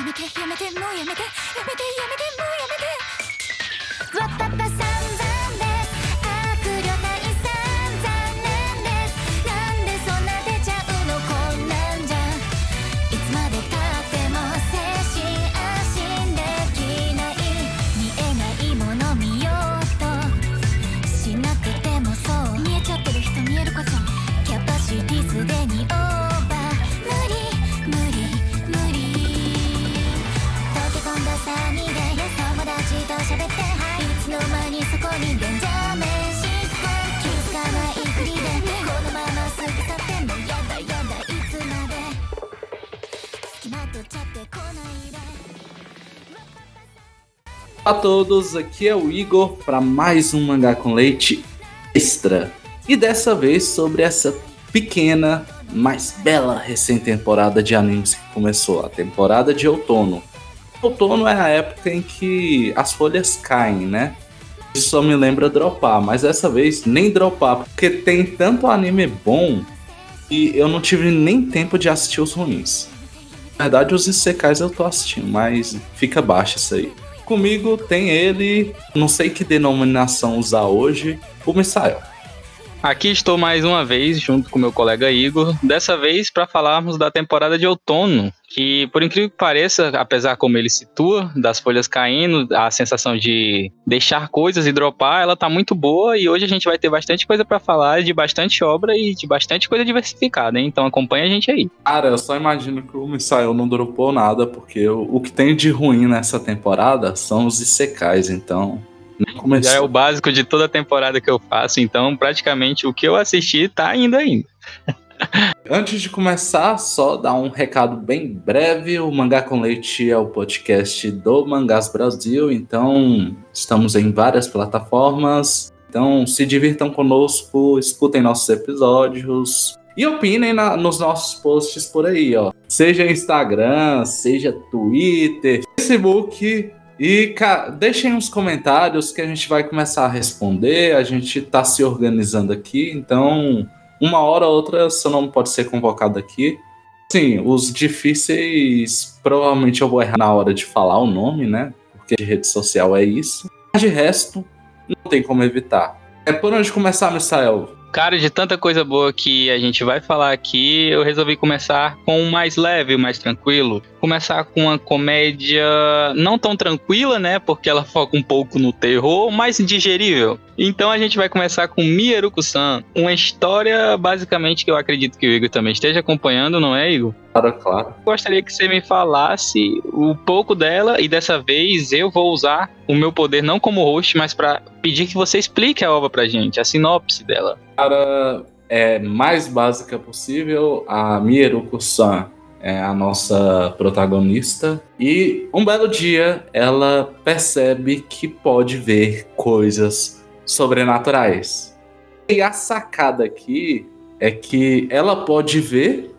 やめてやめてもうやめてやめてやめてもうやめて。Olá a todos, aqui é o Igor para mais um Mangá com Leite Extra. E dessa vez sobre essa pequena, mas bela recém-temporada de animes que começou, a temporada de outono. Outono é a época em que as folhas caem, né? Isso só me lembra dropar, mas dessa vez nem dropar, porque tem tanto anime bom e eu não tive nem tempo de assistir os ruins. Na verdade, os Isekais eu tô assistindo, mas fica baixo isso aí. Comigo tem ele, não sei que denominação usar hoje, o Misael. Aqui estou mais uma vez junto com meu colega Igor, dessa vez para falarmos da temporada de outono, que por incrível que pareça, apesar como ele situa, das folhas caindo, a sensação de deixar coisas e dropar, ela tá muito boa e hoje a gente vai ter bastante coisa para falar, de bastante obra e de bastante coisa diversificada, hein? Então acompanha a gente aí. Cara, eu só imagino que o Misael não dropou nada, porque o, que tem de ruim nessa temporada são os Isekais, então. Nem começou. Já é o básico de toda a temporada que eu faço, então praticamente o que eu assisti tá indo ainda. Antes de começar, só dar um recado bem breve. O Mangá com Leite é o podcast do Mangás Brasil, então estamos em várias plataformas. Então se divirtam conosco, escutem nossos episódios e opinem na- nos nossos posts por aí, ó. Seja Instagram, seja Twitter, Facebook. E deixem uns comentários que a gente vai começar a responder. A gente tá se organizando aqui, então uma hora ou outra seu nome pode ser convocado aqui. Sim, os difíceis provavelmente eu vou errar na hora de falar o nome, né? Porque de rede social é isso. Mas de resto, não tem como evitar. É por onde começar, Misael? Cara, de tanta coisa boa que a gente vai falar aqui, eu resolvi começar com o mais leve, o mais tranquilo. Começar com uma comédia não tão tranquila, né? Porque ela foca um pouco no terror, mas digerível. Então a gente vai começar com Mieruko-san. Uma história, basicamente, que eu acredito que o Igor também esteja acompanhando, não é, Igor? Claro, claro. Gostaria que você me falasse um pouco dela e dessa vez eu vou usar o meu poder não como host, mas para pedir que você explique a obra pra gente, a sinopse dela. Cara, é mais básica possível. A Mieruko-san é a nossa protagonista. E um belo dia ela percebe que pode ver coisas sobrenaturais. E a sacada aqui é que ela pode ver,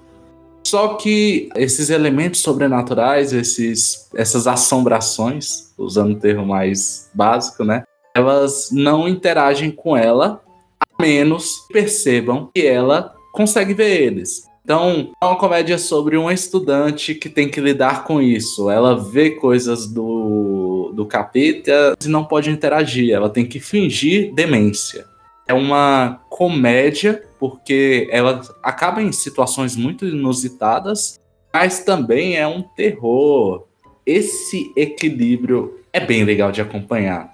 só que esses elementos sobrenaturais, esses, essas assombrações, usando o termo mais básico, né? Elas não interagem com ela a menos que percebam que ela consegue ver eles. Então, é uma comédia sobre uma estudante que tem que lidar com isso. Ela vê coisas do, do capeta e não pode interagir. Ela tem que fingir demência. É uma comédia porque ela acaba em situações muito inusitadas, mas também é um terror. Esse equilíbrio é bem legal de acompanhar.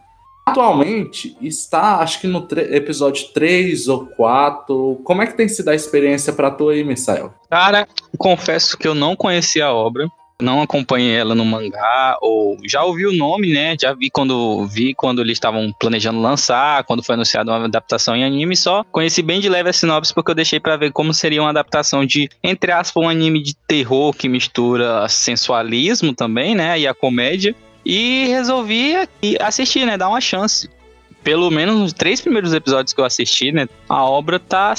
Atualmente está, acho que no episódio 3 ou 4. Como é que tem sido a experiência pra tu aí, Misael? Cara, confesso que eu não conhecia a obra, não acompanhei ela no mangá, ou já ouvi o nome, né? Já vi quando vi quando eles estavam planejando lançar, quando foi anunciada uma adaptação em anime, só conheci bem de leve a sinopse porque eu deixei pra ver como seria uma adaptação de, entre aspas, um anime de terror que mistura sensualismo também, né? E a comédia. E resolvi assistir, né? Dar uma chance pelo menos nos três primeiros episódios que eu assisti, né? A obra tá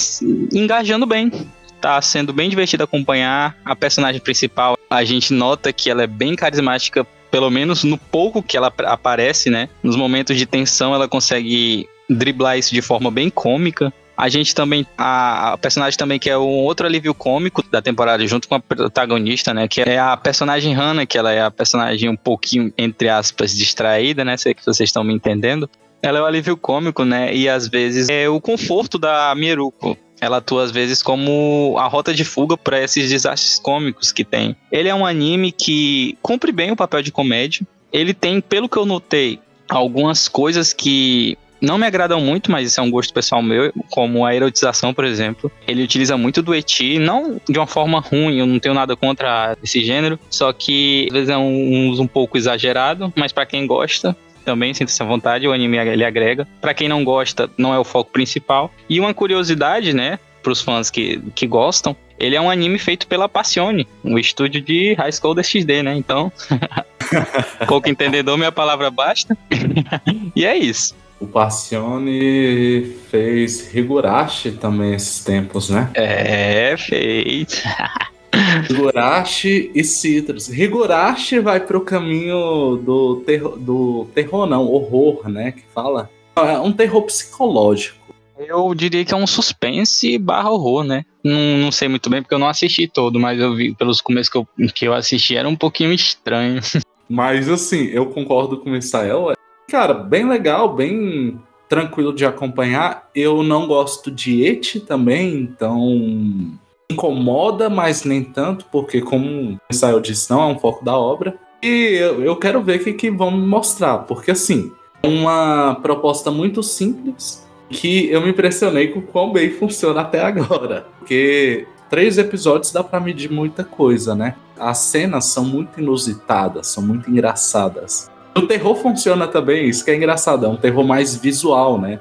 engajando bem. Tá sendo bem divertido acompanhar. A personagem principal, a gente nota que ela é bem carismática, pelo menos no pouco que ela ap- aparece, né? Nos momentos de tensão, ela consegue driblar isso de forma bem cômica. A gente também. A, a, personagem também que é um outro alívio cômico da temporada, junto com a protagonista, né? Que é a personagem Hannah, que ela é a personagem um pouquinho, entre aspas, distraída, né? Sei que vocês estão me entendendo. Ela é o alívio cômico, né? E às vezes é o conforto da Mieruko. Ela atua às vezes como a rota de fuga para esses desastres cômicos que tem. Ele é um anime que cumpre bem o papel de comédia. Ele tem, pelo que eu notei, algumas coisas que não me agradam muito, mas isso é um gosto pessoal meu, como a erotização, por exemplo. Ele utiliza muito do eti, não de uma forma ruim, eu não tenho nada contra esse gênero, só que às vezes é um um pouco exagerado, mas para quem gosta, também sinta essa vontade, o anime ele agrega. Para quem não gosta, não é o foco principal. E uma curiosidade, né, pros fãs que, que gostam, ele é um anime feito pela Passione, um estúdio de High School XD, né? Então, pouco entendedor, minha palavra basta. e é isso. O Passione fez Higurashi também esses tempos, né? É, feito. Higurashi e Citrus. Higurashi vai pro caminho do terror, do terror não, horror, né, que fala. É um terror psicológico. Eu diria que é um suspense barra horror, né? Não, não sei muito bem porque eu não assisti todo, mas eu vi pelos começos que eu, que eu assisti era um pouquinho estranho. Mas assim, eu concordo com o Misael. Cara, bem legal, bem tranquilo de acompanhar. Eu não gosto de Eti também, então incomoda, mas nem tanto, porque como o Misael disse, não é um foco da obra. E eu, eu quero ver o que, que vão me mostrar, porque assim, é uma proposta muito simples que eu me impressionei com o quão bem funciona até agora. Porque três episódios dá pra medir muita coisa, né? As cenas são muito inusitadas, são muito engraçadas. O terror funciona também, isso que é engraçado, é um terror mais visual, né?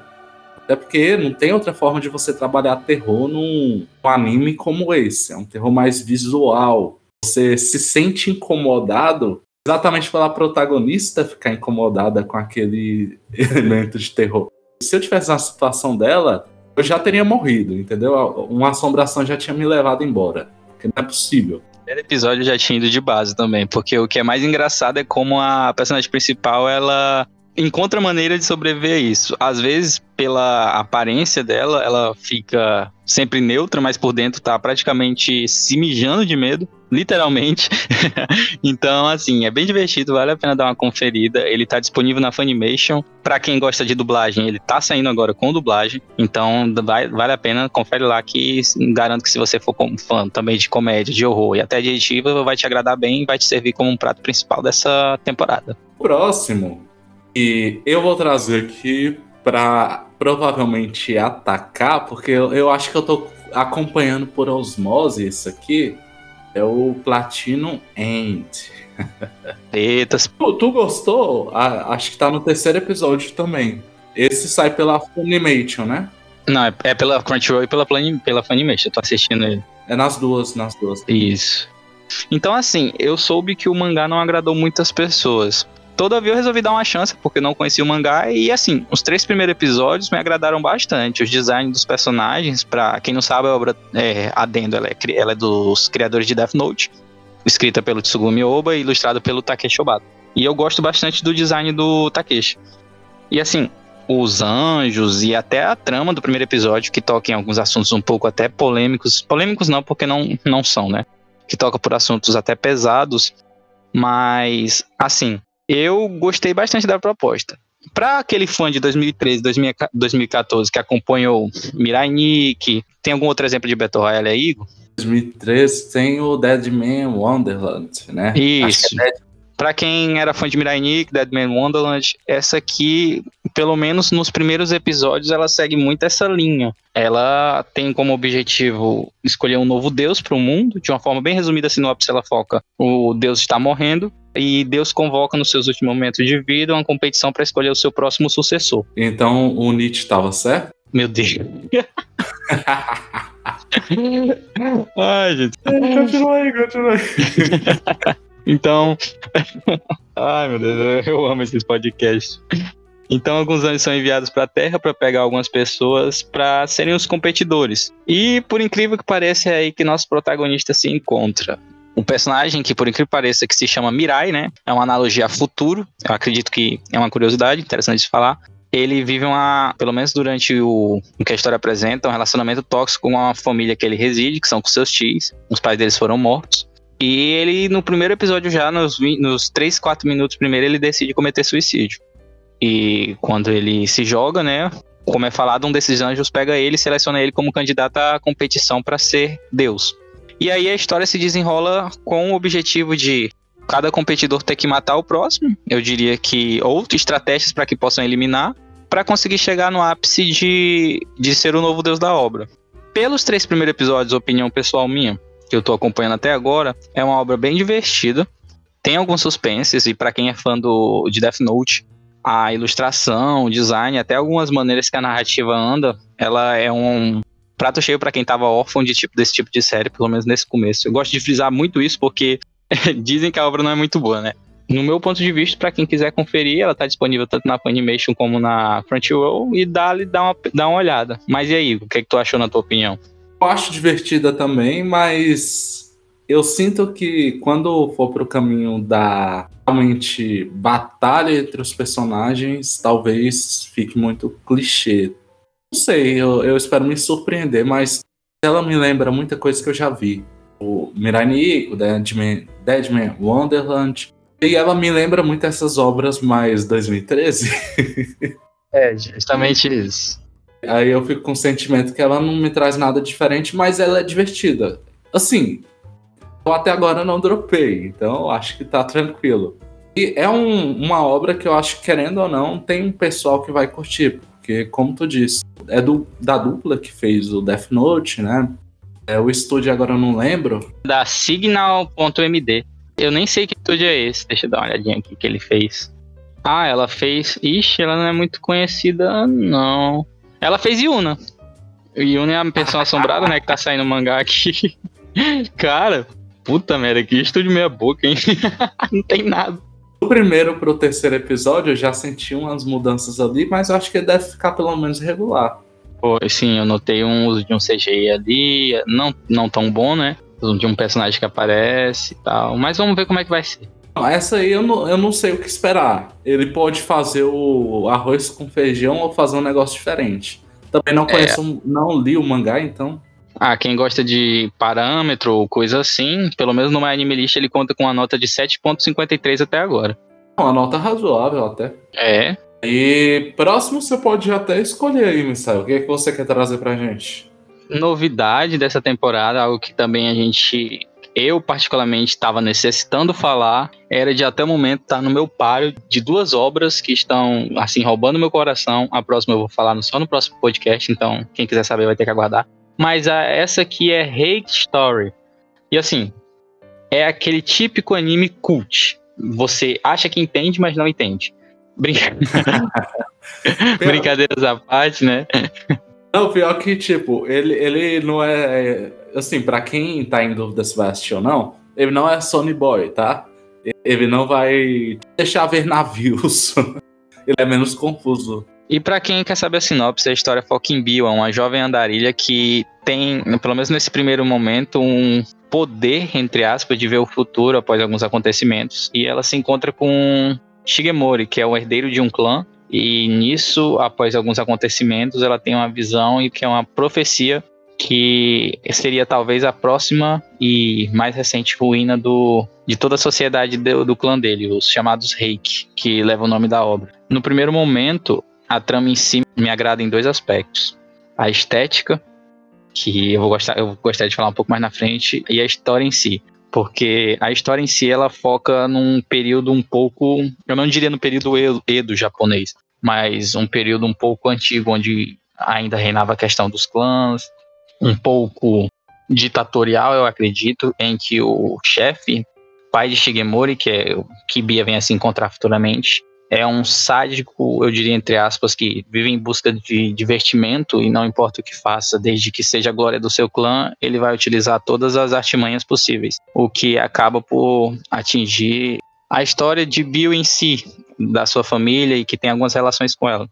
Até porque não tem outra forma de você trabalhar terror num, anime como esse. É um terror mais visual. Você se sente incomodado exatamente pela protagonista ficar incomodada com aquele elemento de terror. Se eu tivesse na situação dela, eu já teria morrido, entendeu? Uma assombração já tinha me levado embora. Porque não é possível. primeiro episódio já tinha ido de base também, porque o que é mais engraçado é como a personagem principal, ela encontra maneira de sobreviver a isso. Às vezes, pela aparência dela, ela fica sempre neutra, mas por dentro tá praticamente se mijando de medo, literalmente. então, assim, é bem divertido, vale a pena dar uma conferida. Ele tá disponível na Funimation. Para quem gosta de dublagem, ele tá saindo agora com dublagem. Então, vai, vale a pena, confere lá que garanto que se você for fã também de comédia, de horror e até de editiva, vai te agradar bem e vai te servir como um prato principal dessa temporada. Próximo, e eu vou trazer aqui para provavelmente atacar, porque eu, eu acho que eu tô acompanhando por osmose isso aqui. É o Platinum End. Eita, Tu, tu gostou? Ah, acho que tá no terceiro episódio também. Esse sai pela Funimation, né? não, é, é pela Crunchyroll e pela, pela Funimation, eu tô assistindo ele. É nas duas, nas duas. Isso. Então, assim, eu soube que o mangá não agradou muitas pessoas. Todavia, eu resolvi dar uma chance, porque não conhecia o mangá. E, assim, os três primeiros episódios me agradaram bastante. Os designs dos personagens, pra quem não sabe, a obra é, Adendo, ela é, ela é dos criadores de Death Note. Escrita pelo Tsugumi Oba e ilustrado pelo Takeshi Obata. E eu gosto bastante do design do Takeshi. E, assim, os anjos e até a trama do primeiro episódio, que toca em alguns assuntos um pouco até polêmicos. Polêmicos não, porque não, não são, né? Que toca por assuntos até pesados. Mas, assim, eu gostei bastante da proposta. Para aquele fã de 2013, 2014 que acompanhou Mirai Nikki, tem algum outro exemplo de Battle Royale aí, Igor? 2013 tem o Deadman Wonderland, né? Isso. Acho que é Dead- Pra quem era fã de Mirai Nikki, Deadman Wonderland, essa aqui, pelo menos nos primeiros episódios, ela segue muito essa linha. Ela tem como objetivo escolher um novo deus para o mundo, de uma forma bem resumida, a sinopse ela foca: o deus está morrendo e Deus convoca nos seus últimos momentos de vida uma competição para escolher o seu próximo sucessor. Então o Nietzsche estava certo? Meu Deus. Ai, gente. continua aí, continua aí. Então. Ai, meu Deus, eu amo esses podcasts. Então, alguns anjos são enviados para a Terra para pegar algumas pessoas para serem os competidores. E, por incrível que pareça, é aí que nosso protagonista se encontra. Um personagem que, por incrível que pareça, que se chama Mirai, né? É uma analogia a futuro. Eu acredito que é uma curiosidade interessante de falar. ele vive uma, pelo menos durante o, o que a história apresenta, um relacionamento tóxico com uma família que ele reside, que são com seus tios. Os pais deles foram mortos. E ele, no primeiro episódio, já nos, nos 3, 4 minutos primeiro, ele decide cometer suicídio. E quando ele se joga, né? Como é falado, um desses anjos pega ele e seleciona ele como candidato à competição para ser Deus. E aí a história se desenrola com o objetivo de cada competidor ter que matar o próximo. Eu diria que outras estratégias para que possam eliminar, para conseguir chegar no ápice de, de ser o novo deus da obra. Pelos três primeiros episódios, opinião pessoal minha, que eu tô acompanhando até agora, é uma obra bem divertida. Tem alguns suspenses, e para quem é fã do, de Death Note, a ilustração, o design, até algumas maneiras que a narrativa anda, ela é um prato cheio para quem tava órfão de tipo desse tipo de série, pelo menos nesse começo. Eu gosto de frisar muito isso porque dizem que a obra não é muito boa, né? No meu ponto de vista, para quem quiser conferir, ela tá disponível tanto na Funimation como na Crunchyroll e dá-lhe dá uma, dá uma olhada. Mas e aí, o que, é que tu achou na tua opinião? Eu acho divertida também, mas eu sinto que quando for pro caminho da realmente batalha entre os personagens, talvez fique muito clichê. Não sei, eu, eu espero me surpreender, mas ela me lembra muita coisa que eu já vi. O Mirai Nikko, Deadman, Deadman Wonderland. E ela me lembra muito essas obras mais 2013. é, justamente isso. Aí eu fico com o sentimento que ela não me traz nada diferente, mas ela é divertida. Assim, eu até agora não dropei, então acho que tá tranquilo. E é um, uma obra que eu acho que, querendo ou não, tem um pessoal que vai curtir, porque, como tu disse, é do, da dupla que fez o Death Note, né? É, o estúdio agora eu não lembro. Da Signal.md. Eu nem sei que estúdio é esse. Deixa eu dar uma olhadinha aqui que ele fez. Ah, ela fez. Ixi, ela não é muito conhecida, não. Ela fez Yuna. Yuna é a pessoa assombrada, né? Que tá saindo mangá aqui. Cara, puta merda, que estúdio meia boca, hein? não tem nada. Do primeiro pro terceiro episódio eu já senti umas mudanças ali, mas eu acho que deve ficar pelo menos regular. Pô, sim, eu notei um uso de um CGI ali, não, não tão bom, né? De um personagem que aparece e tal. Mas vamos ver como é que vai ser. Essa aí eu não, eu não sei o que esperar. Ele pode fazer o arroz com feijão ou fazer um negócio diferente. Também não é. conheço, é. não li o mangá, então. Ah, quem gosta de parâmetro ou coisa assim, pelo menos no My Anime List ele conta com uma nota de 7.53 até agora. Uma nota razoável até. É. E próximo você pode até escolher aí, Misael. O que, é que você quer trazer pra gente? Novidade dessa temporada, algo que também a gente eu particularmente estava necessitando falar era de até o momento estar tá no meu páreo de duas obras que estão assim roubando meu coração. A próxima eu vou falar só no próximo podcast, então quem quiser saber vai ter que aguardar. Mas a, essa aqui é Hate Story. E assim, é aquele típico anime cult. Você acha que entende, mas não entende. Brinca... Brincadeiras à parte, né? Não, pior que, tipo, ele, ele não é. Assim, para quem tá em dúvida se vai assistir ou não, ele não é Sony Boy, tá? Ele não vai deixar ver navios. ele é menos confuso. E para quem quer saber a sinopse, a história foca em Bill, uma jovem andarilha que tem, pelo menos nesse primeiro momento, um poder, entre aspas, de ver o futuro após alguns acontecimentos. E ela se encontra com Shigemori, que é o herdeiro de um clã. E nisso, após alguns acontecimentos, ela tem uma visão e que é uma profecia que seria talvez a próxima e mais recente ruína do, de toda a sociedade do, do clã dele, os chamados Reiki, que leva o nome da obra. No primeiro momento, a trama em si me agrada em dois aspectos. A estética, que eu vou gostar, eu gostaria de falar um pouco mais na frente, e a história em si. Porque a história em si ela foca num período um pouco, eu não diria no período Edo japonês, mas um período um pouco antigo, onde ainda reinava a questão dos clãs, um pouco ditatorial, eu acredito, em que o chefe, pai de Shigemori, que é o Bia vem a se encontrar futuramente, é um sádico, eu diria entre aspas, que vive em busca de divertimento e não importa o que faça, desde que seja a glória do seu clã, ele vai utilizar todas as artimanhas possíveis, o que acaba por atingir a história de Bill em si, da sua família e que tem algumas relações com ela.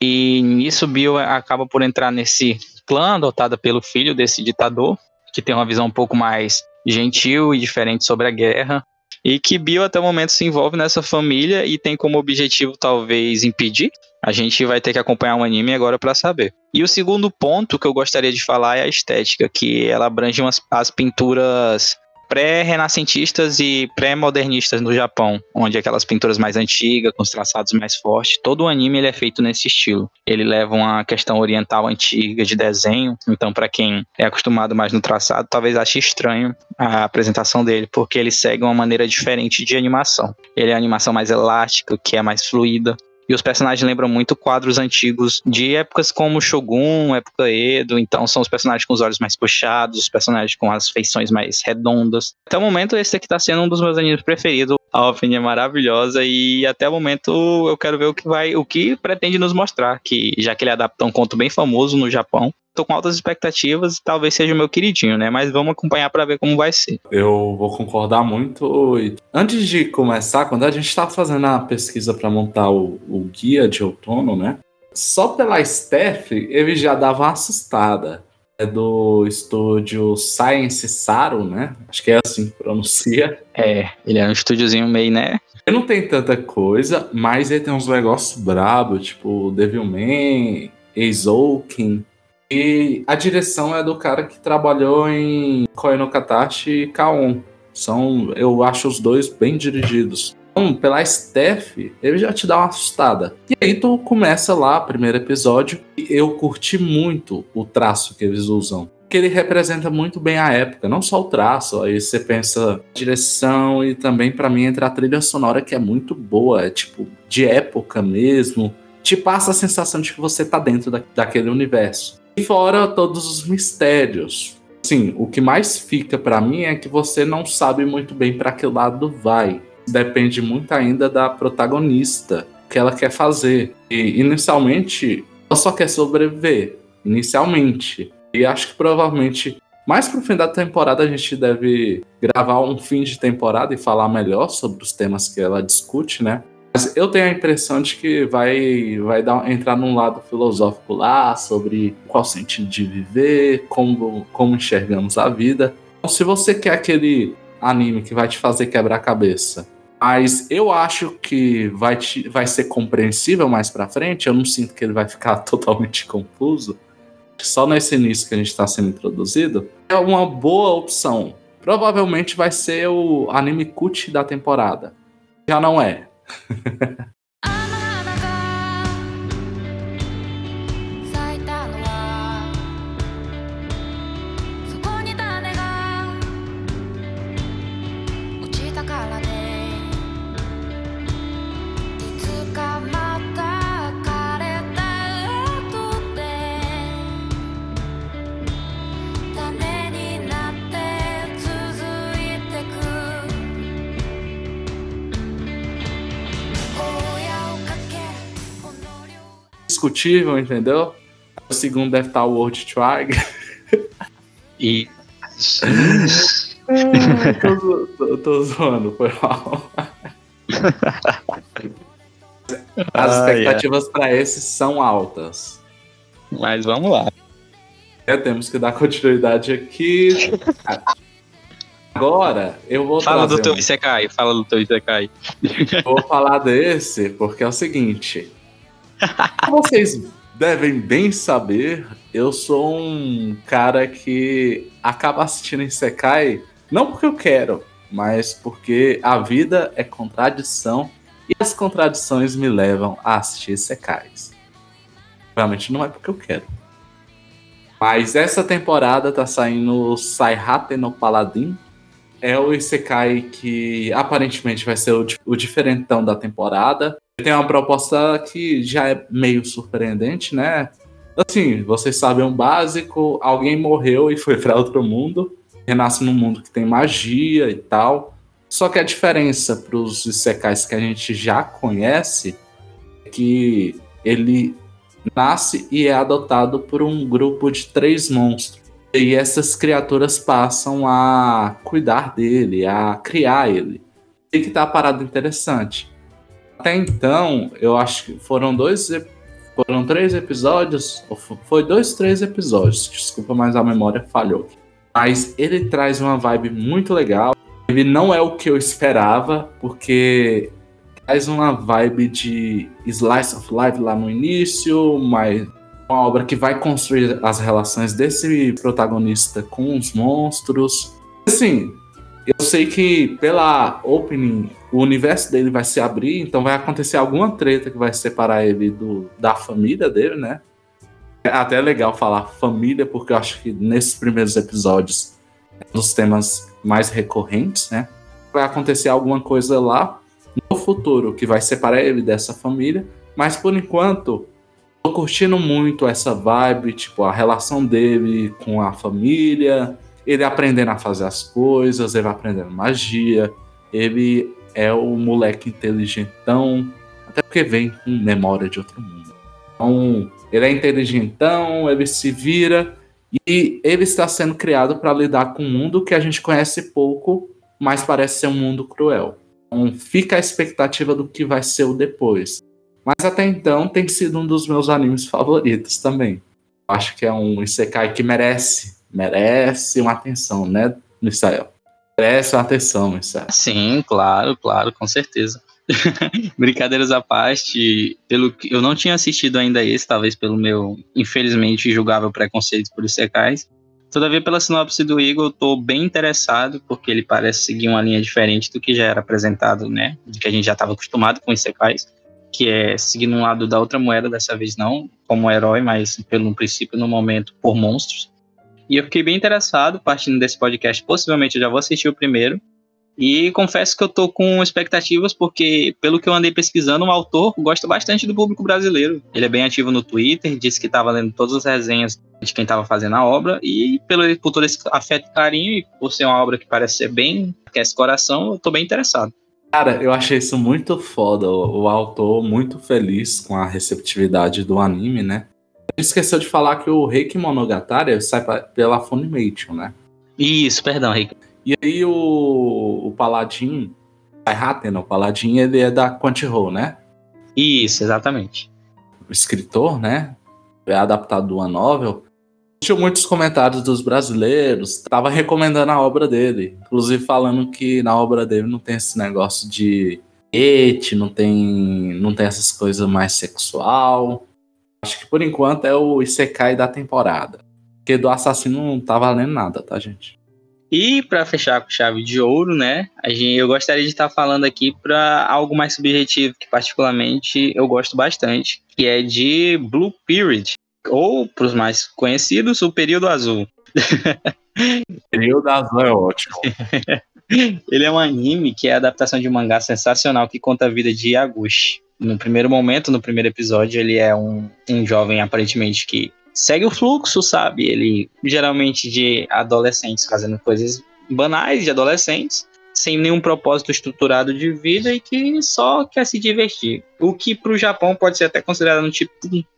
E nisso Bill acaba por entrar nesse clã adotado pelo filho desse ditador, que tem uma visão um pouco mais gentil e diferente sobre a guerra, E que Bill até o momento se envolve nessa família e tem como objetivo talvez impedir. A gente vai ter que acompanhar o anime agora para saber. E o segundo ponto que eu gostaria de falar é a estética, que ela abrange umas, as pinturas pré-renascentistas e pré-modernistas no Japão, onde aquelas pinturas mais antigas, com os traçados mais fortes, todo o anime ele é feito nesse estilo. Ele leva uma questão oriental antiga de desenho, então para quem é acostumado mais no traçado, talvez ache estranho a apresentação dele, porque ele segue uma maneira diferente de animação. Ele é a animação mais elástica, que é mais fluida, e os personagens lembram muito quadros antigos de épocas como Shogun, época Edo. Então são os personagens com os olhos mais puxados, os personagens com as feições mais redondas. Até o momento, esse aqui tá sendo um dos meus animes preferidos. A opening é maravilhosa e até o momento eu quero ver o que vai, o que pretende nos mostrar. Que já que ele adapta um conto bem famoso no Japão, tô com altas expectativas e talvez seja o meu queridinho, né? Mas vamos acompanhar para ver como vai ser. Eu vou concordar muito. Antes de começar, quando a gente estava fazendo a pesquisa para montar o, o, guia de outono, né? Só pela Steph, ele já dava uma assustada. É do estúdio Science Saru, né? Acho que é assim que pronuncia. É, ele é um estúdiozinho meio, né? Ele não tem tanta coisa, mas ele tem uns negócios brabos, tipo Devilman, Eizouken, e a direção é do cara que trabalhou em Koe no Katachi e Kaon. São, eu acho os dois bem dirigidos. Então, pela Steph, ele já te dá uma assustada. E aí tu começa lá, primeiro episódio, e eu curti muito o traço que eles usam. Que ele representa muito bem a época, não só o traço, aí você pensa direção e também para mim entra a trilha sonora que é muito boa, é tipo de época mesmo. Te passa a sensação de que você tá dentro da, daquele universo. E fora todos os mistérios. Sim, o que mais fica para mim é que você não sabe muito bem para que lado vai. Depende muito ainda da protagonista, que ela quer fazer. E inicialmente, ela só quer sobreviver. Inicialmente. E acho que provavelmente mais pro fim da temporada a gente deve gravar um fim de temporada e falar melhor sobre os temas que ela discute, né? Mas eu tenho a impressão de que vai, vai dar, entrar num lado filosófico lá sobre qual sentido de viver, como, como enxergamos a vida. Então, se você quer aquele anime que vai te fazer quebrar a cabeça, mas eu acho que vai, te, vai ser compreensível mais pra frente, eu não sinto que ele vai ficar totalmente confuso. Só nesse início que a gente está sendo introduzido, é uma boa opção. Provavelmente vai ser o anime cut da temporada. Já não é, discutível, entendeu? O segundo deve estar o World Trigger. E. tô, tô, tô zoando, foi mal. As Ah, expectativas para esse são altas. Mas vamos lá. É, temos que dar continuidade aqui. Agora, eu vou Fala do teu um- Isekai, fala do teu Isekai. Vou falar desse porque é o seguinte. Como vocês devem bem saber, eu sou um cara que acaba assistindo em Sekai não porque eu quero, mas porque a vida é contradição e as contradições me levam a assistir Sekais. Realmente não é porque eu quero. Mas essa temporada tá saindo Saihate no Paladin, é o Isekai que aparentemente vai ser o, o diferentão da temporada. Tem uma proposta que já é meio surpreendente, né? Assim, vocês sabem um básico: alguém morreu e foi para outro mundo, renasce num mundo que tem magia e tal. Só que a diferença para os Isekais que a gente já conhece é que ele nasce e é adotado por um grupo de três monstros. E essas criaturas passam a cuidar dele, a criar ele. E que tá a parada interessante. Até então, eu acho que foram dois. Foram três episódios. Foi dois, três episódios. Desculpa, mas a memória falhou. Mas ele traz uma vibe muito legal. Ele não é o que eu esperava, porque traz uma vibe de slice of life lá no início, mas uma obra que vai construir as relações desse protagonista com os monstros. Assim, eu sei que pela opening o universo dele vai se abrir, então vai acontecer alguma treta que vai separar ele do, da família dele, né? É até legal falar família, porque eu acho que nesses primeiros episódios é um dos temas mais recorrentes, né? Vai acontecer alguma coisa lá no futuro que vai separar ele dessa família, mas por enquanto tô curtindo muito essa vibe, tipo, a relação dele com a família, ele aprendendo a fazer as coisas, ele aprendendo magia, ele é o moleque inteligentão, até porque vem com memória de outro mundo. Então, ele é inteligentão, ele se vira e ele está sendo criado para lidar com um mundo que a gente conhece pouco, mas parece ser um mundo cruel. Então, fica a expectativa do que vai ser o depois. Mas até então tem sido um dos meus animes favoritos também. Acho que é um Isekai que merece, merece uma atenção, né, Misael? Uma atenção, Misael. Sim, claro, claro, com certeza. Brincadeiras à parte, pelo que eu não tinha assistido ainda esse, talvez pelo meu, infelizmente, julgável preconceito por Isekais. Todavia, pela sinopse do Igor, eu tô bem interessado, porque ele parece seguir uma linha diferente do que já era apresentado, né? De que a gente já estava acostumado com Isekais, que é seguir um lado da outra moeda, dessa vez não como herói, mas pelo princípio, no momento, por monstros. E eu fiquei bem interessado, partindo desse podcast, possivelmente eu já vou assistir o primeiro, e confesso que eu tô com expectativas, porque, pelo que eu andei pesquisando, o autor gosta bastante do público brasileiro. Ele é bem ativo no Twitter, disse que estava lendo todas as resenhas de quem estava fazendo a obra, e pelo, por todo esse afeto e carinho, e por ser uma obra que parece ser bem, aquece coração, eu tô bem interessado. Cara, eu achei isso muito foda. O, o autor muito feliz com a receptividade do anime, né? Esqueceu de falar que o Reiki Monogatari sai pela Funimation, né? Isso, perdão, Reiki. E aí o, o Paladin, Hatten, o Paladin, ele é da Crunchyroll, né? Isso, exatamente. O escritor, né? É adaptado de uma novel. Tinha muitos comentários dos brasileiros, tava recomendando a obra dele, inclusive falando que na obra dele não tem esse negócio de et, não tem, não tem essas coisas mais sexual. Acho que por enquanto é o Isekai da temporada. Porque do assassino não tá valendo nada, tá, gente? E para fechar com chave de ouro, né? A gente, eu gostaria de estar falando aqui para algo mais subjetivo, que particularmente eu gosto bastante, que é de Blue Period, ou para os mais conhecidos, o Período Azul. Período Azul é ótimo. Ele é um anime que é a adaptação de um mangá sensacional que conta a vida de Yaguchi. No primeiro momento, no primeiro episódio, ele é um, um jovem aparentemente que segue o fluxo, sabe? Ele geralmente de adolescentes fazendo coisas banais de adolescentes, sem nenhum propósito estruturado de vida e que só quer se divertir. O que para o Japão pode ser até considerado um tipo,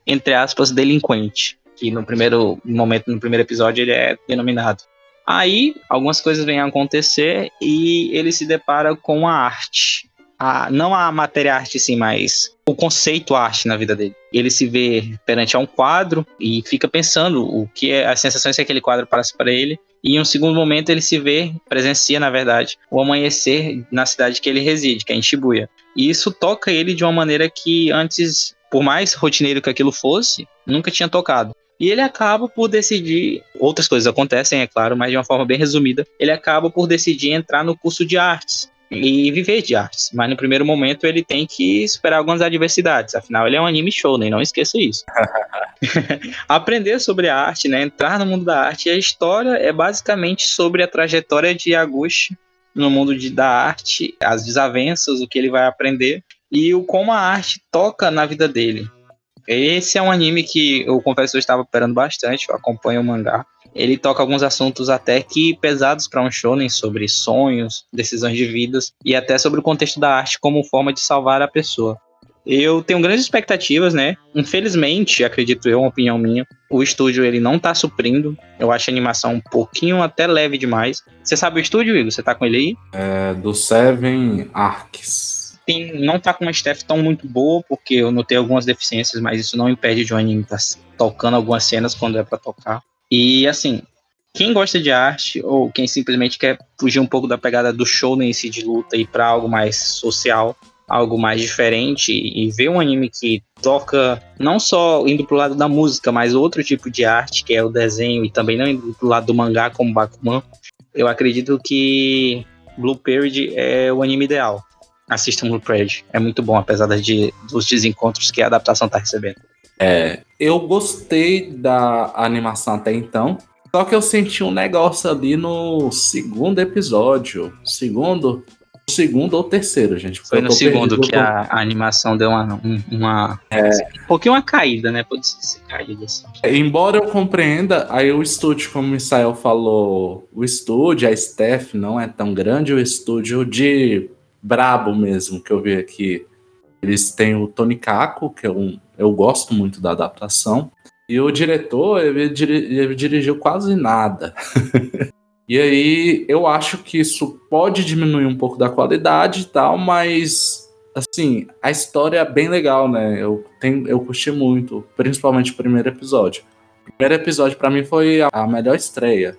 entre aspas, delinquente, que no primeiro momento, no primeiro episódio, ele é denominado. Aí, algumas coisas vêm a acontecer e ele se depara com a arte a, não a matéria arte, sim, mas o conceito arte na vida dele. Ele se vê perante a um quadro e fica pensando o que é as sensações que aquele quadro passa para ele. E em um segundo momento ele se vê, presencia, na verdade, o amanhecer na cidade que ele reside, que é em Shibuya. E isso toca ele de uma maneira que antes, por mais rotineiro que aquilo fosse, nunca tinha tocado. E ele acaba por decidir, outras coisas acontecem, é claro, mas de uma forma bem resumida, ele acaba por decidir entrar no curso de artes e viver de artes. Mas no primeiro momento ele tem que superar algumas adversidades. Afinal, ele é um anime show, nem não esqueça isso. Aprender sobre a arte, né? Entrar no mundo da arte. E a história é basicamente sobre a trajetória de Yaguchi no mundo de, da arte, as desavenças, o que ele vai aprender e o como a arte toca na vida dele. Esse é um anime que eu confesso que eu estava esperando bastante, eu acompanho o mangá. Ele toca alguns assuntos até que pesados para um shonen sobre sonhos, decisões de vidas e até sobre o contexto da arte como forma de salvar a pessoa. Eu tenho grandes expectativas, né? Infelizmente, acredito eu, uma opinião minha, o estúdio ele não tá suprindo. Eu acho a animação um pouquinho até leve demais. Você sabe o estúdio, Igor? Você tá com ele aí? É do Seven Arcs. Tem, não tá com uma staff tão muito boa, porque eu notei algumas deficiências, mas isso não impede de um anime estar tocando algumas cenas quando é para tocar. E assim, quem gosta de arte ou quem simplesmente quer fugir um pouco da pegada do show si de luta e para algo mais social, algo mais diferente e ver um anime que toca não só indo pro lado da música, mas outro tipo de arte, que é o desenho, e também não indo pro lado do mangá como Bakuman, eu acredito que Blue Period é o anime ideal. Assistam Blue Period, é muito bom, apesar de, dos desencontros que a adaptação tá recebendo. É, eu gostei da animação até então, só que eu senti um negócio ali no segundo episódio. Segundo, segundo ou terceiro, gente. Foi no segundo que a, a, animação deu uma, uma é. um pouquinho uma caída, né? Pode ser caída assim. Embora eu compreenda, aí o estúdio, como o Misael falou, o estúdio, a Steph não é tão grande, o estúdio de brabo mesmo que eu vi aqui. Eles têm o Tony Kako, que é um, eu gosto muito da adaptação. E o diretor, ele, ele dirigiu quase nada. E aí eu acho que isso pode diminuir um pouco da qualidade e tal, mas assim, a história é bem legal, né? Eu, tenho, eu curti muito, principalmente o primeiro episódio. O primeiro episódio para mim foi a melhor estreia.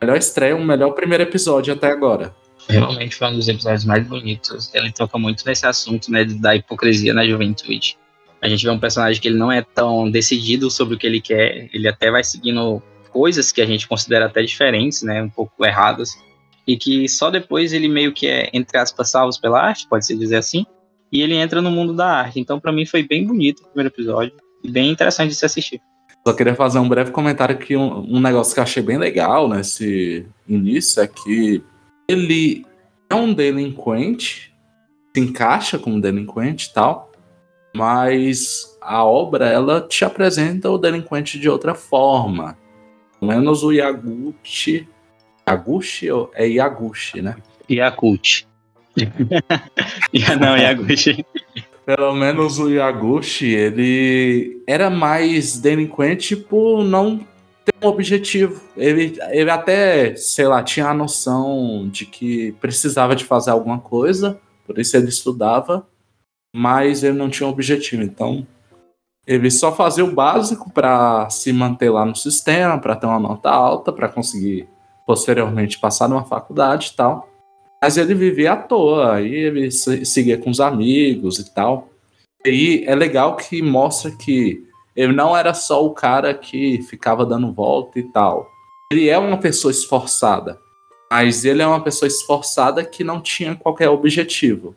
A melhor estreia, o melhor primeiro episódio até agora. Realmente foi um dos episódios mais bonitos. Ele toca muito nesse assunto, né, da hipocrisia na juventude. A gente vê um personagem que ele não é tão decidido sobre o que ele quer, ele até vai seguindo coisas que a gente considera até diferentes, né, um pouco erradas, e que só depois ele meio que é, entre aspas, salvos pela arte, pode-se dizer assim, e ele entra no mundo da arte. Então, para mim, foi bem bonito o primeiro episódio, e bem interessante de se assistir. Só queria fazer um breve comentário que um, um negócio que eu achei bem legal nesse início é que ele é um delinquente, se encaixa como delinquente e tal, mas a obra ela te apresenta o delinquente de outra forma menos o Yaguchi. Yaguchi é Yaguchi, né? Yaguchi. Não, Yaguchi. Pelo menos o Yaguchi, ele era mais delinquente por não objetivo. Ele, ele até, sei lá, tinha a noção de que precisava de fazer alguma coisa, por isso ele estudava, mas ele não tinha um objetivo. Então, ele só fazia o básico para se manter lá no sistema, para ter uma nota alta, para conseguir posteriormente passar numa faculdade e tal. Mas ele vivia à toa, aí ele seguia com os amigos e tal. E é legal que mostra que ele não era só o cara que ficava dando volta e tal. Ele é uma pessoa esforçada, mas ele é uma pessoa esforçada que não tinha qualquer objetivo.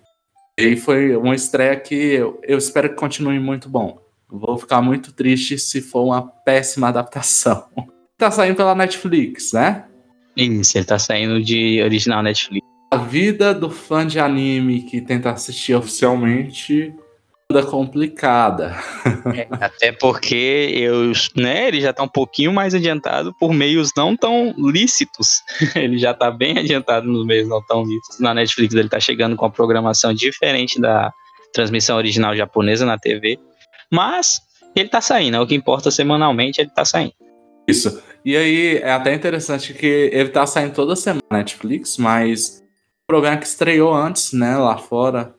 E foi uma estreia que eu, eu espero que continue muito bom. Vou ficar muito triste se for uma péssima adaptação. tá saindo pela Netflix, né? Isso, ele tá saindo de original Netflix. A vida do fã de anime que tenta assistir oficialmente complicada. É, até porque eu, né, ele já tá um pouquinho mais adiantado por meios não tão lícitos. ele já tá bem adiantado nos meios não tão lícitos. Na Netflix ele tá chegando com uma programação diferente da transmissão original japonesa na TV. Mas ele tá saindo, é o que importa semanalmente, ele tá saindo. Isso. E aí é até interessante que ele tá saindo toda semana na Netflix, mas o programa que estreou antes, né, lá fora,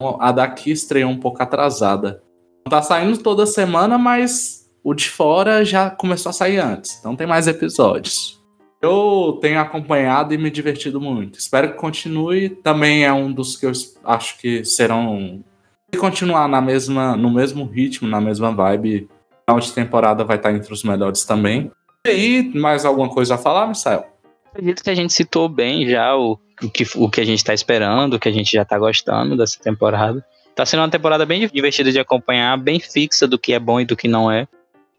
a daqui estreou um pouco atrasada. Tá saindo toda semana, mas o de fora já começou a sair antes, então tem mais episódios. Eu tenho acompanhado e me divertido muito. Espero que continue. Também é um dos que eu acho que serão se continuar na mesma, no mesmo ritmo, na mesma vibe, final de temporada vai estar entre os melhores também. E aí, mais alguma coisa a falar, Misael? Acredito que a gente citou bem já o, o, que, o que a gente está esperando, o que a gente já está gostando dessa temporada. Tá sendo uma temporada bem divertida de acompanhar, bem fixa do que é bom e do que não é.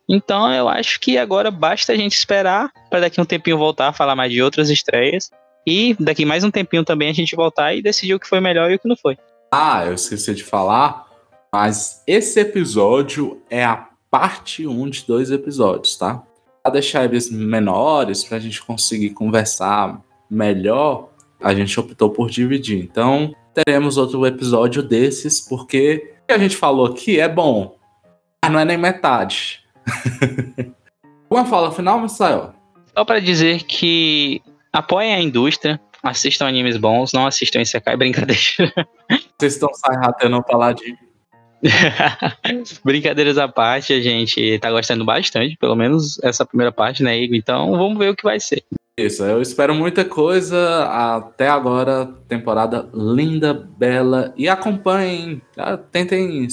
Então eu acho que agora basta a gente esperar para daqui um tempinho voltar a falar mais de outras estreias. E daqui mais um tempinho também a gente voltar e decidir o que foi melhor e o que não foi. Ah, eu esqueci de falar, mas esse episódio é a parte 1 de dois episódios, tá? Para deixar eles menores, para a gente conseguir conversar melhor, a gente optou por dividir. Então, teremos outro episódio desses, porque o que a gente falou aqui é bom, mas não é nem metade. Uma fala final, Marcelo? Só para dizer que apoiem a indústria, assistam animes bons, não assistam Isekai, brincadeira. Vocês estão sarratando o Paladin. Brincadeiras à parte, a gente tá gostando bastante, pelo menos essa primeira parte, né, Igor? Então vamos ver o que vai ser. Isso, eu espero muita coisa. Até agora, temporada linda, bela. E acompanhem, tá? tentem,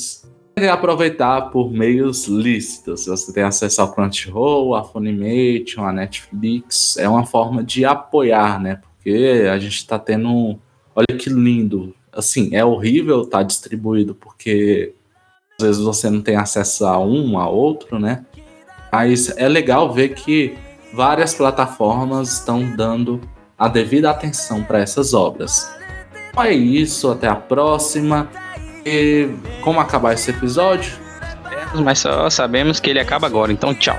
aproveitar por meios lícitos. Você tem acesso ao Crunchyroll, a Funimation, a Netflix. É uma forma de apoiar, né? Porque a gente tá tendo. Olha que lindo. Assim, é horrível estar tá distribuído porque às vezes você não tem acesso a um, a outro, né? Mas é legal ver que várias plataformas estão dando a devida atenção para essas obras. Então é isso, até a próxima. E como acabar esse episódio? Mas só sabemos que ele acaba agora, então tchau.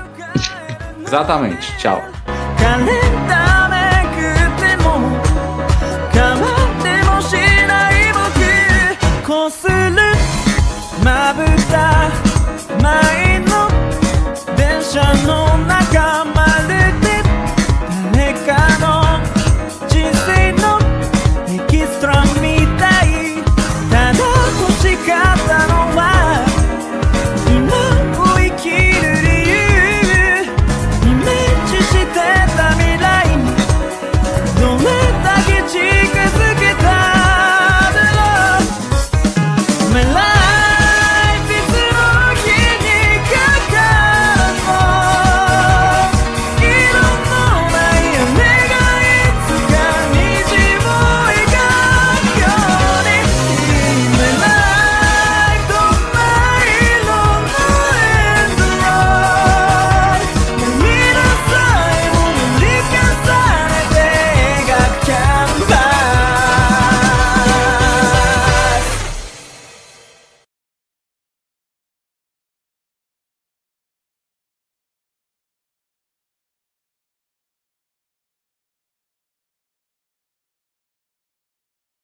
Exatamente, tchau.